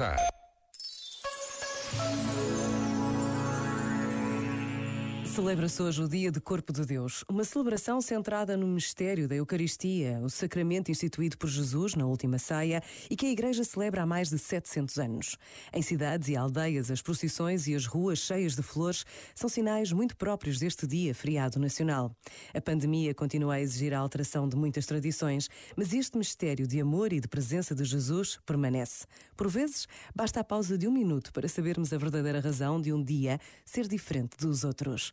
WhatsApp. Celebra-se hoje o Dia de Corpo de Deus, uma celebração centrada no mistério da Eucaristia, o sacramento instituído por Jesus na última ceia e que a Igreja celebra há mais de 700 anos. Em cidades e aldeias, as procissões e as ruas cheias de flores são sinais muito próprios deste dia feriado nacional. A pandemia continua a exigir a alteração de muitas tradições, mas este mistério de amor e de presença de Jesus permanece. Por vezes, basta a pausa de um minuto para sabermos a verdadeira razão de um dia ser diferente dos outros.